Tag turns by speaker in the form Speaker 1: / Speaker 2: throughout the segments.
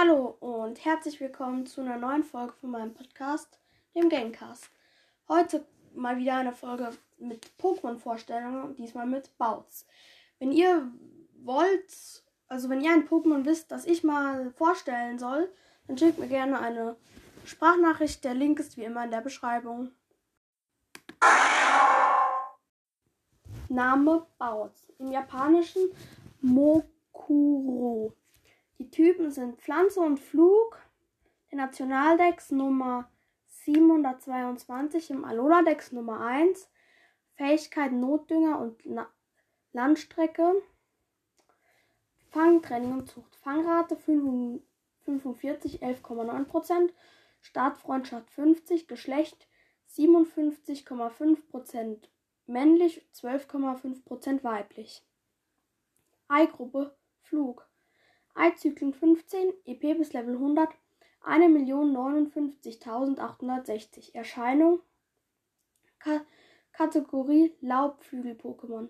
Speaker 1: Hallo und herzlich willkommen zu einer neuen Folge von meinem Podcast, dem Gamecast. Heute mal wieder eine Folge mit Pokémon-Vorstellungen, diesmal mit Bouts. Wenn ihr wollt, also wenn ihr ein Pokémon wisst, das ich mal vorstellen soll, dann schickt mir gerne eine Sprachnachricht. Der Link ist wie immer in der Beschreibung. Name Bouts. Im Japanischen Mokuro. Die Typen sind Pflanze und Flug. Der Nationaldex Nummer 722 im Alola-Dex Nummer 1. Fähigkeit Notdünger und Na Landstrecke. Fang, Training und Zucht. Fangrate 45, 11,9%. Startfreundschaft 50. Geschlecht 57,5% männlich, 12,5% weiblich. Eigruppe Flug. Eizyklen 15, EP bis Level 100, 1.059.860. Erscheinung Ka Kategorie Laubflügel-Pokémon.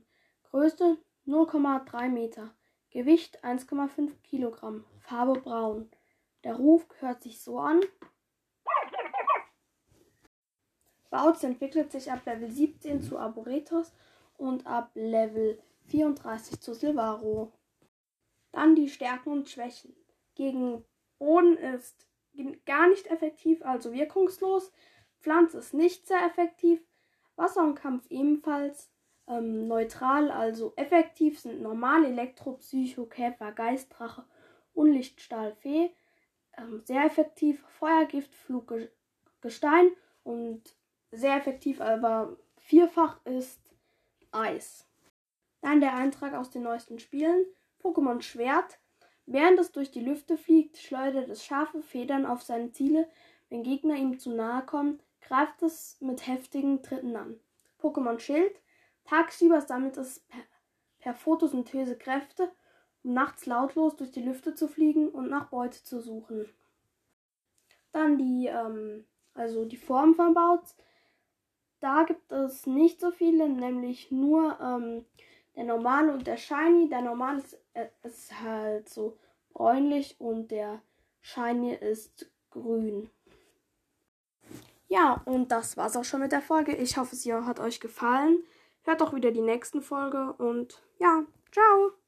Speaker 1: Größe 0,3 Meter. Gewicht 1,5 Kilogramm. Farbe braun. Der Ruf hört sich so an. Bautz entwickelt sich ab Level 17 zu Arboretos und ab Level 34 zu Silvaro. Dann die Stärken und Schwächen. Gegen Boden ist gar nicht effektiv, also wirkungslos. Pflanze ist nicht sehr effektiv. Wasser und Kampf ebenfalls. Ähm, neutral, also effektiv sind normal Elektro, Psycho, Käfer, Geistdrache und Lichtstahl, Fee. Ähm, sehr effektiv Feuergift, Flug, Gestein und sehr effektiv, aber vierfach ist Eis. Dann der Eintrag aus den neuesten Spielen. Pokémon Schwert. Während es durch die Lüfte fliegt, schleudert es scharfe Federn auf seine Ziele. Wenn Gegner ihm zu nahe kommen, greift es mit heftigen Tritten an. Pokémon Schild. Tagsüber sammelt es per, per Photosynthese Kräfte, um nachts lautlos durch die Lüfte zu fliegen und nach Beute zu suchen. Dann die, ähm, also die Form von Bouts. Da gibt es nicht so viele, nämlich nur ähm, der normale und der shiny. Der normale ist, äh, ist halt so bräunlich und der shiny ist grün. Ja, und das war's auch schon mit der Folge. Ich hoffe, sie hat euch gefallen. Hört auch wieder die nächsten Folge und ja, ciao.